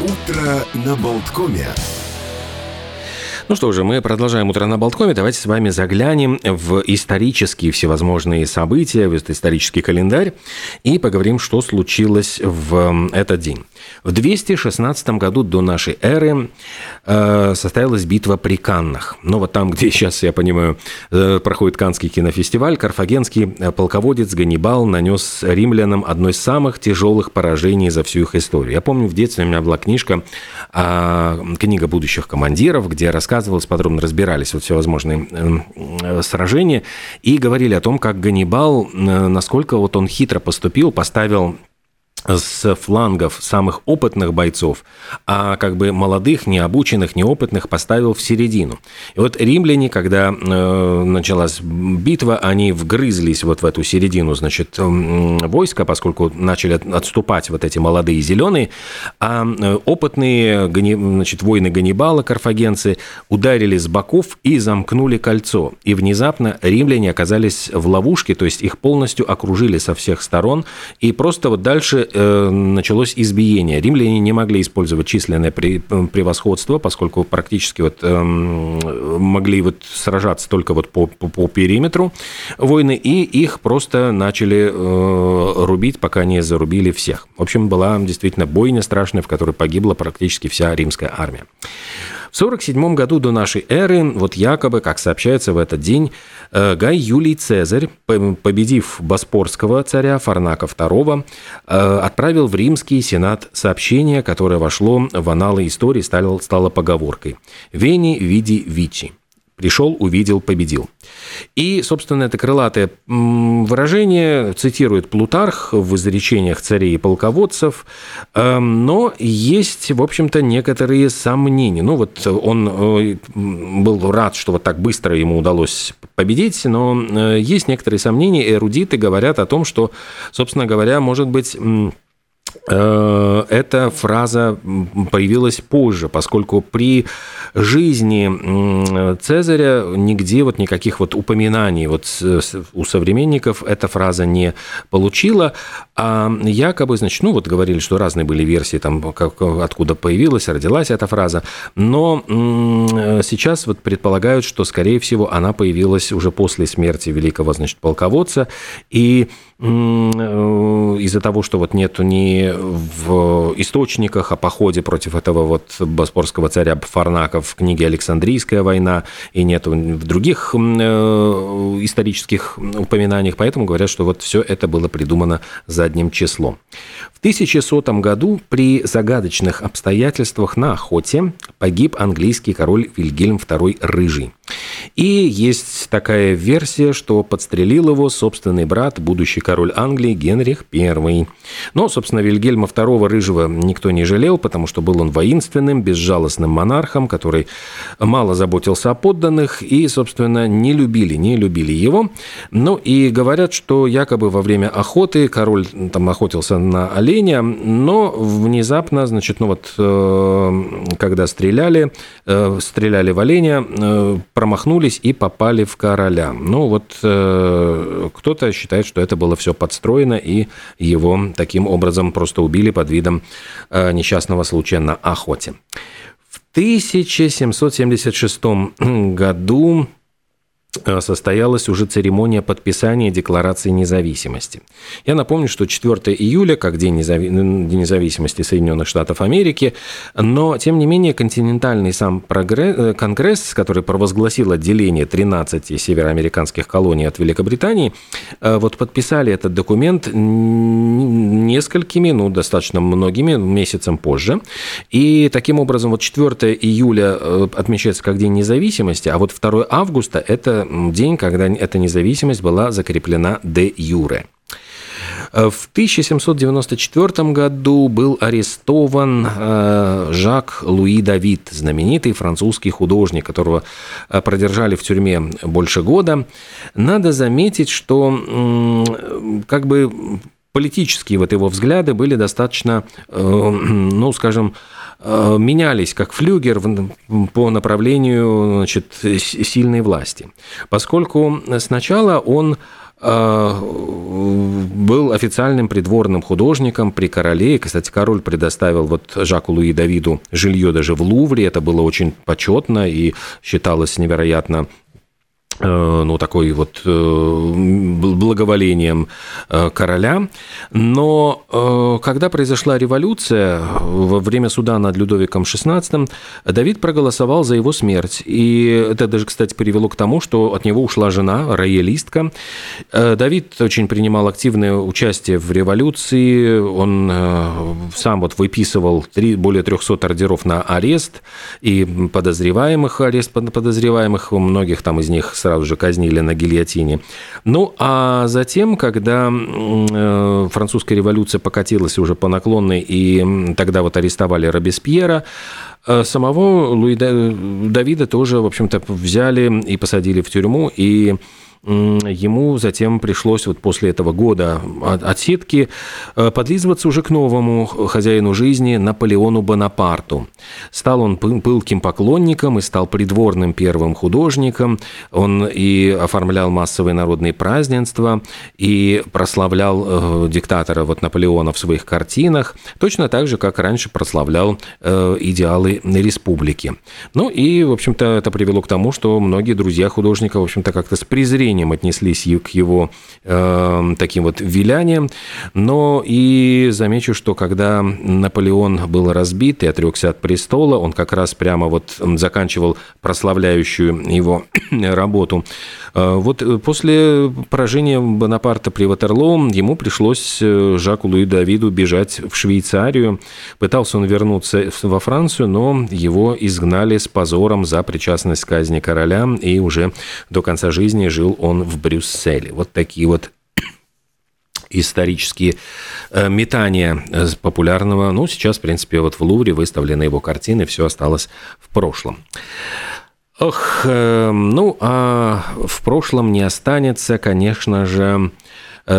Утро на Болткоме. Ну что же, мы продолжаем «Утро на Болткоме». Давайте с вами заглянем в исторические всевозможные события, в исторический календарь и поговорим, что случилось в этот день. В 216 году до нашей эры э, состоялась битва при Каннах. Ну вот там, где сейчас, я понимаю, э, проходит Каннский кинофестиваль, карфагенский э, полководец Ганнибал нанес римлянам одно из самых тяжелых поражений за всю их историю. Я помню, в детстве у меня была книжка, э, книга будущих командиров, где рассказывали рассказывалось, подробно разбирались вот всевозможные эм, э, сражения и говорили о том, как Ганнибал, э, насколько вот он хитро поступил, поставил с флангов самых опытных бойцов, а как бы молодых, необученных, неопытных поставил в середину. И вот римляне, когда э, началась битва, они вгрызлись вот в эту середину, значит, войска, поскольку начали отступать вот эти молодые зеленые, а э, опытные, значит, воины Ганнибала, карфагенцы, ударили с боков и замкнули кольцо. И внезапно римляне оказались в ловушке, то есть их полностью окружили со всех сторон, и просто вот дальше началось избиение. Римляне не могли использовать численное превосходство, поскольку практически вот эм, могли вот сражаться только вот по, по, по периметру войны, и их просто начали э, рубить, пока не зарубили всех. В общем, была действительно бойня страшная, в которой погибла практически вся римская армия. В 47 году до нашей эры, вот якобы, как сообщается в этот день, э, Гай Юлий Цезарь, победив Боспорского царя Фарнака II, э, отправил в римский сенат сообщение, которое вошло в аналы истории, стало, стало поговоркой «Вени види вичи» пришел, увидел, победил. И, собственно, это крылатое выражение цитирует Плутарх в изречениях царей и полководцев, эм, но есть, в общем-то, некоторые сомнения. Ну, вот он э, был рад, что вот так быстро ему удалось победить, но э, есть некоторые сомнения, эрудиты говорят о том, что, собственно говоря, может быть, эта фраза появилась позже, поскольку при жизни Цезаря нигде вот никаких вот упоминаний вот у современников эта фраза не получила, а якобы, значит, ну вот говорили, что разные были версии, там, как, откуда появилась, родилась эта фраза, но сейчас вот предполагают, что, скорее всего, она появилась уже после смерти великого, значит, полководца, и э, из-за того, что вот нету ни в источниках о походе против этого вот боспорского царя Фарнака в книге «Александрийская война», и нет в других э, исторических упоминаниях, поэтому говорят, что вот все это было придумано задним числом. В 1100 году при загадочных обстоятельствах на охоте погиб английский король Вильгельм II Рыжий. И есть такая версия, что подстрелил его собственный брат, будущий король Англии Генрих I. Но, собственно, Вильгельма II Рыжего никто не жалел, потому что был он воинственным, безжалостным монархом, который мало заботился о подданных и, собственно, не любили, не любили его. Ну и говорят, что якобы во время охоты король там охотился на оленя, но внезапно, значит, ну вот, э, когда стреляли, э, стреляли в оленя, э, промахнулись и попали в короля. Ну вот э, кто-то считает, что это было все подстроено, и его таким образом просто убили под видом э, несчастного случая на охоте. В 1776 году состоялась уже церемония подписания Декларации независимости. Я напомню, что 4 июля, как. День независимости Соединенных Штатов Америки, но, тем не менее, континентальный сам прогресс... Э, конгресс, который провозгласил отделение 13 североамериканских колоний от Великобритании, э, вот подписали этот документ несколькими, ну, достаточно многими месяцем позже. И таким образом, вот 4 июля отмечается как День независимости, а вот 2 августа – это день, когда эта независимость была закреплена де юре. Э, в 1794 году был арестован э, Жак Луи Давид, знаменитый французский художник, которого э, продержали в тюрьме больше года. Надо заметить, что как бы политические вот его взгляды были достаточно, ну, скажем, менялись как флюгер по направлению значит, сильной власти. Поскольку сначала он был официальным придворным художником при короле. И, кстати, король предоставил вот Жаку Луи Давиду жилье даже в Лувре. Это было очень почетно и считалось невероятно Э, ну, такой вот э, благоволением э, короля. Но когда произошла революция во время суда над Людовиком XVI, Давид проголосовал за его смерть. И это даже, кстати, привело к тому, что от него ушла жена, роялистка. Давид очень принимал активное участие в революции. Он сам вот выписывал более 300 ордеров на арест и подозреваемых, арест подозреваемых, многих там из них сразу же казнили на гильотине. Ну, а затем, когда э, французская революция покатилась уже по наклонной, и тогда вот арестовали Робеспьера, э, самого Луи Давида тоже, в общем-то, взяли и посадили в тюрьму, и ему затем пришлось вот после этого года отсидки э, подлизываться уже к новому хозяину жизни Наполеону Бонапарту. Стал он пылким поклонником и стал придворным первым художником. Он и оформлял массовые народные празднества, и прославлял э, диктатора вот Наполеона в своих картинах, точно так же, как раньше прославлял э, идеалы республики. Ну и, в общем-то, это привело к тому, что многие друзья художника, в общем-то, как-то с презрением презрением отнеслись к его э, таким вот виляниям. Но и замечу, что когда Наполеон был разбит и отрекся от престола, он как раз прямо вот заканчивал прославляющую его работу. Э, вот после поражения Бонапарта при Ватерлоо ему пришлось э, Жаку Луи Давиду бежать в Швейцарию. Пытался он вернуться во Францию, но его изгнали с позором за причастность к казни короля, и уже до конца жизни жил он в Брюсселе. Вот такие вот исторические э, метания э, популярного. Ну, сейчас, в принципе, вот в Лувре выставлены его картины, все осталось в прошлом. Ох, э, ну, а в прошлом не останется, конечно же,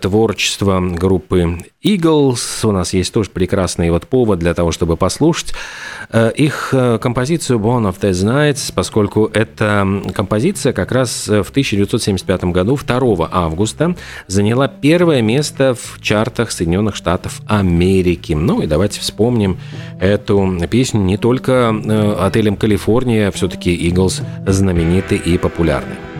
творчество группы Eagles. У нас есть тоже прекрасный вот повод для того, чтобы послушать э, их э, композицию Born of Dead Nights, поскольку эта композиция как раз в 1975 году, 2 августа, заняла первое место в чартах Соединенных Штатов Америки. Ну и давайте вспомним эту песню не только отелем Калифорния, все-таки Eagles знамениты и популярны.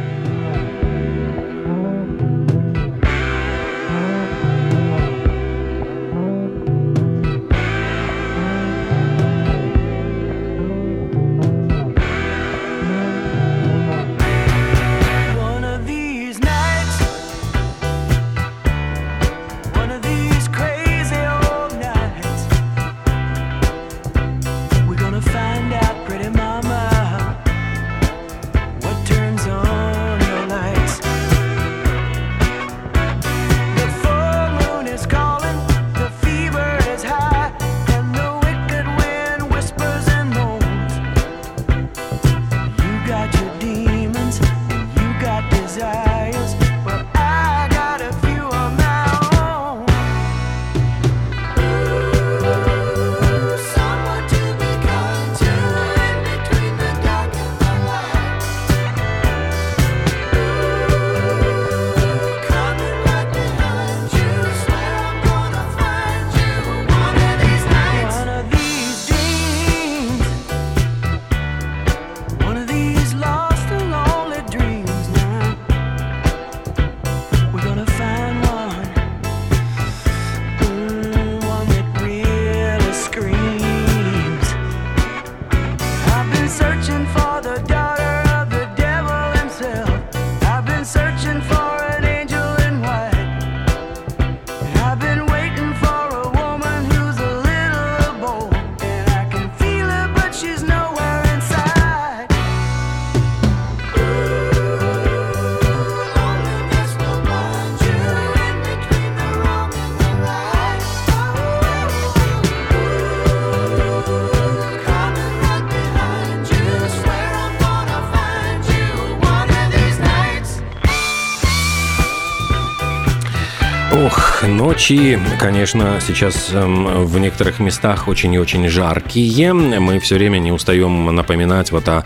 Ночи, конечно, сейчас эм, в некоторых местах очень и очень жаркие. Мы все время не устаем напоминать вот о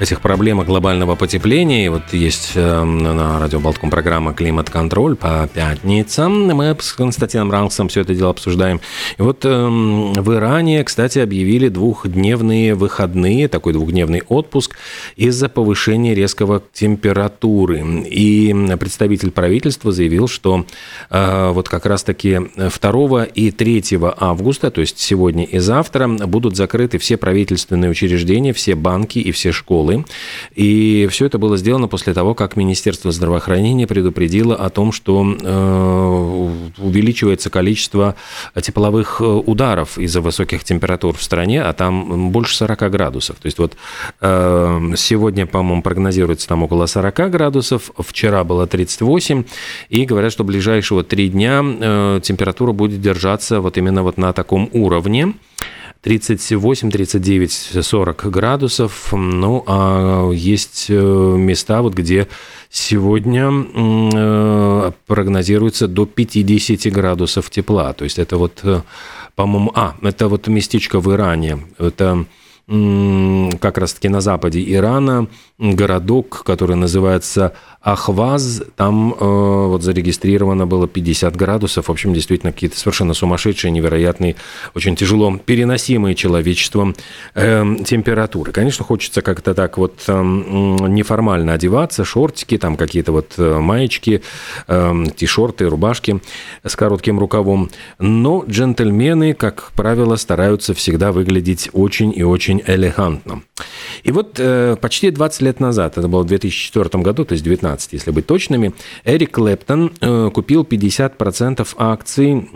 этих проблемах глобального потепления. И вот есть эм, на радио Болтком программа «Климат-контроль» по пятницам. Мы с Константином Ранксом все это дело обсуждаем. И вот эм, в Иране, кстати, объявили двухдневные выходные, такой двухдневный отпуск из-за повышения резкого температуры. И представитель правительства заявил, что э, вот как раз-таки 2 и 3 августа, то есть сегодня и завтра, будут закрыты все правительственные учреждения, все банки и все школы. И все это было сделано после того, как Министерство здравоохранения предупредило о том, что э, увеличивается количество тепловых ударов из-за высоких температур в стране, а там больше 40 градусов. То есть вот э, сегодня, по-моему, прогнозируется там около 40 градусов, вчера было 38, и говорят, что ближайшие вот три дня э, температура будет держаться вот именно вот на таком уровне. 38, 39, 40 градусов. Ну, а есть э, места, вот где сегодня э, прогнозируется до 50 градусов тепла. То есть это вот, по-моему, а, это вот местечко в Иране. Это как раз-таки на западе Ирана городок, который называется Ахваз, там э, вот зарегистрировано было 50 градусов. В общем, действительно, какие-то совершенно сумасшедшие, невероятные, очень тяжело переносимые человечеством э, температуры. Конечно, хочется как-то так вот э, неформально одеваться, шортики, там какие-то вот э, маечки, э, ти-шорты, рубашки с коротким рукавом. Но джентльмены, как правило, стараются всегда выглядеть очень и очень элегантно. И вот э, почти 20 лет назад, это было в 2004 году, то есть 19 2015, если быть точными, Эрик Клэптон э, купил 50% акций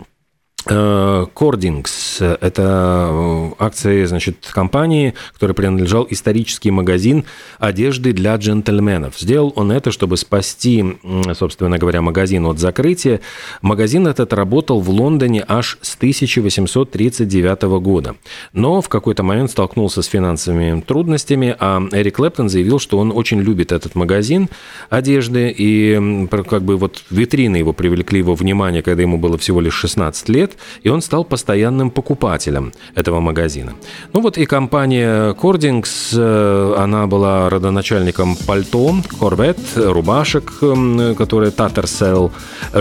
Кордингс – это э, акции значит, компании, которой принадлежал исторический магазин одежды для джентльменов. Сделал он это, чтобы спасти, собственно говоря, магазин от закрытия. Магазин этот работал в Лондоне аж с 1839 года. Но в какой-то момент столкнулся с финансовыми трудностями, а Эрик Клэптон заявил, что он очень любит этот магазин одежды, и как бы вот витрины его привлекли его внимание, когда ему было всего лишь 16 лет, и он стал постоянным покупателем этого магазина. Ну вот и компания Cordings, э, она была родоначальником пальто, корвет, рубашек, которые Татарсел,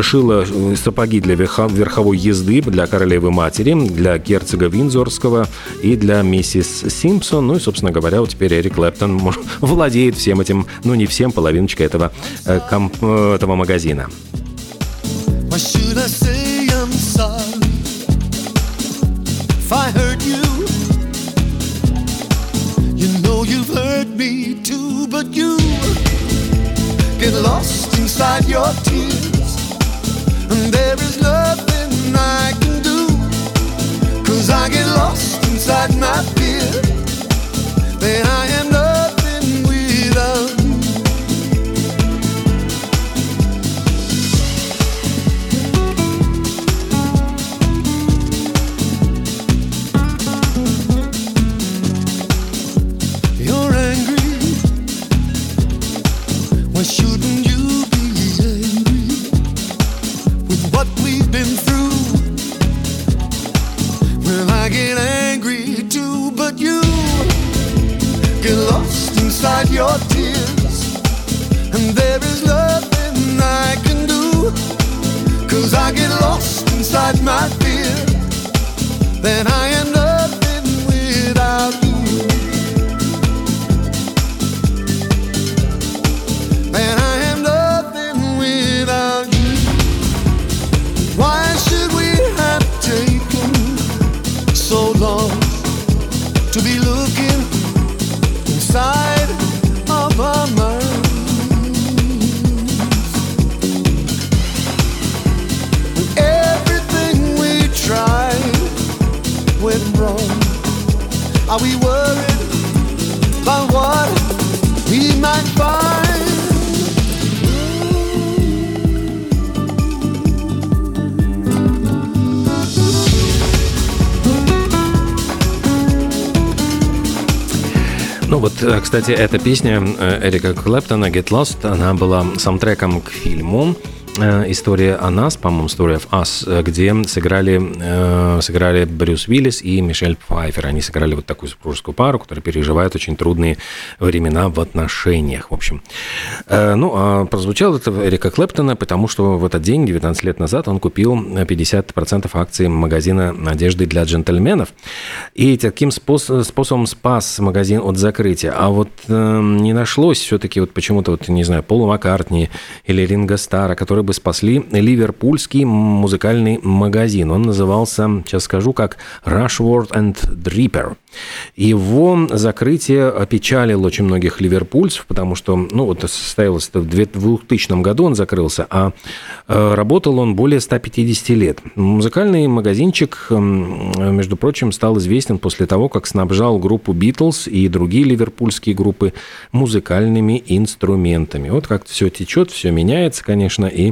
шила э, сапоги для верховой езды для королевы-матери, для герцога Винзорского и для миссис Симпсон. Ну и, собственно говоря, вот теперь Эрик Клэптон владеет всем этим, ну не всем, половиночкой этого, э, этого магазина. What should I say? I'm sorry. I hurt you. You know you've hurt me too, but you get lost inside your tears. And there is nothing I can do. Cause I get lost inside my fear. Then I am nothing was shooting Ну вот, э, кстати, эта песня э, Эрика Клэптона «Get Lost», она была саундтреком к фильму история о нас, по-моему, Story of Us, где сыграли, сыграли Брюс Уиллис и Мишель Пфайфер. Они сыграли вот такую супружескую пару, которая переживает очень трудные времена в отношениях, в общем. Ну, а прозвучало это Эрика Клэптона, потому что в этот день, 19 лет назад, он купил 50% акций магазина одежды для джентльменов. И таким способом спас магазин от закрытия. А вот э, не нашлось все-таки вот почему-то, вот, не знаю, Пола Маккартни или Ринга Стара, которые бы спасли ливерпульский музыкальный магазин. Он назывался, сейчас скажу, как Rushworth and Dripper. Его закрытие опечалило очень многих ливерпульцев, потому что, ну, вот состоялось это в 2000 году он закрылся, а э, работал он более 150 лет. Музыкальный магазинчик, между прочим, стал известен после того, как снабжал группу Битлз и другие ливерпульские группы музыкальными инструментами. Вот как все течет, все меняется, конечно, и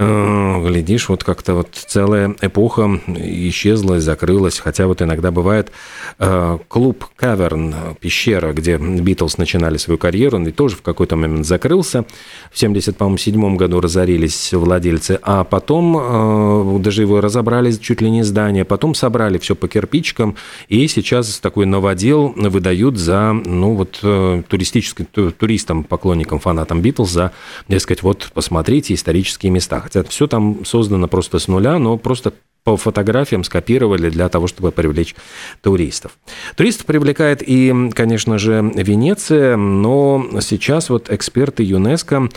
глядишь, вот как-то вот целая эпоха исчезла и закрылась, хотя вот иногда бывает э, клуб Каверн, пещера, где Битлз начинали свою карьеру, он ведь тоже в какой-то момент закрылся. В 77 году разорились владельцы, а потом э, даже его разобрали чуть ли не здание, потом собрали все по кирпичикам, и сейчас такой новодел выдают за, ну вот, э, туристическим, туристам, поклонникам, фанатам Битлз за, дескать, вот, посмотрите исторические места. Хотя все там создано просто с нуля, но просто по фотографиям скопировали для того, чтобы привлечь туристов. Туристов привлекает и, конечно же, Венеция, но сейчас вот эксперты ЮНЕСКО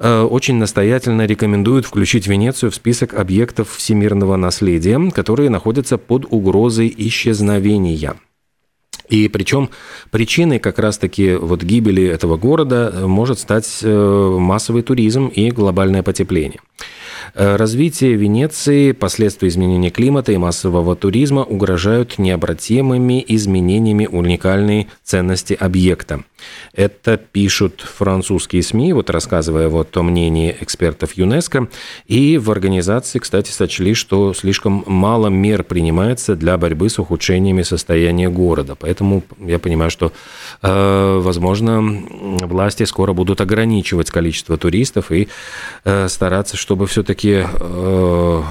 э, очень настоятельно рекомендуют включить Венецию в список объектов всемирного наследия, которые находятся под угрозой исчезновения. И причем причиной как раз-таки вот гибели этого города может стать э, массовый туризм и глобальное потепление. Э, развитие Венеции, последствия изменения климата и массового туризма угрожают необратимыми изменениями уникальной ценности объекта. Это пишут французские СМИ, вот рассказывая вот о мнении экспертов ЮНЕСКО. И в организации, кстати, сочли, что слишком мало мер принимается для борьбы с ухудшениями состояния города. Поэтому я понимаю, что, э, возможно, власти скоро будут ограничивать количество туристов и э, стараться, чтобы все-таки э,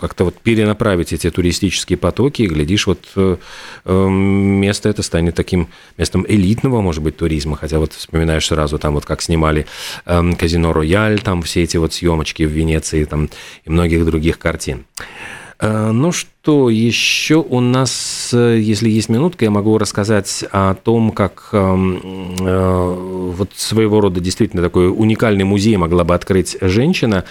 как-то вот перенаправить эти туристические потоки. И, глядишь, вот место это станет таким местом элитного, может быть, туризма, хотя вот вспоминаешь сразу там вот как снимали э, «Казино Рояль», там все эти вот съемочки в Венеции там и многих других картин. Э, ну что, еще у нас, э, если есть минутка, я могу рассказать о том, как эм, э, вот своего рода действительно такой уникальный музей могла бы открыть женщина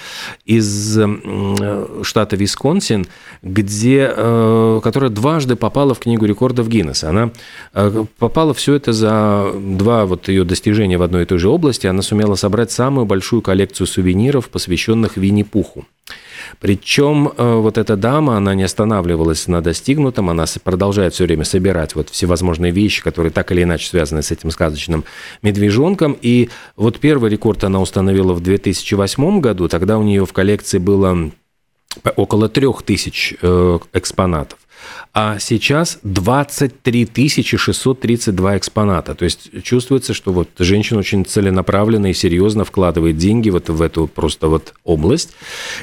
из э, штата Висконсин, где, которая дважды попала в книгу рекордов Гиннесса. Она попала все это за два вот ее достижения в одной и той же области. Она сумела собрать самую большую коллекцию сувениров, посвященных Винни-Пуху. Причем э, вот эта дама, она не останавливалась на достигнутом, она продолжает все время собирать вот всевозможные вещи, которые так или иначе связаны с этим сказочным медвежонком. И вот первый рекорд она установила в 2008 году, тогда у нее в коллекции было около трех тысяч э, экспонатов а сейчас 23 632 экспоната. То есть чувствуется, что вот женщина очень целенаправленно и серьезно вкладывает деньги вот в эту просто вот область.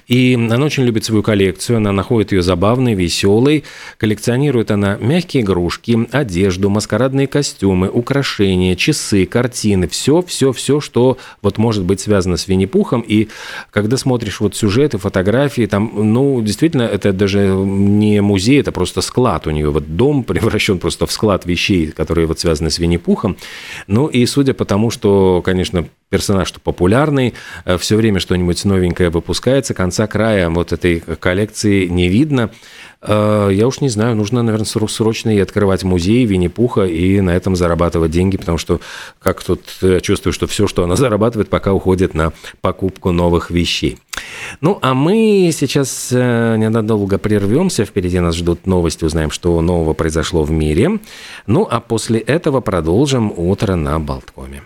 И она очень любит свою коллекцию, она находит ее забавной, веселой. Коллекционирует она мягкие игрушки, одежду, маскарадные костюмы, украшения, часы, картины. Все, все, все, что вот может быть связано с Винни-Пухом. И когда смотришь вот сюжеты, фотографии, там, ну, действительно, это даже не музей, это просто склад склад у нее, вот дом превращен просто в склад вещей, которые вот связаны с Винни-Пухом. Ну и судя по тому, что, конечно, персонаж что популярный, э, все время что-нибудь новенькое выпускается, конца края вот этой коллекции не видно. Э, я уж не знаю, нужно, наверное, срочно и открывать музей Винни-Пуха и на этом зарабатывать деньги, потому что как тут я чувствую, что все, что она зарабатывает, пока уходит на покупку новых вещей. Ну, а мы сейчас э, ненадолго прервемся. Впереди нас ждут новости, узнаем, что нового произошло в мире. Ну, а после этого продолжим утро на Болткоме.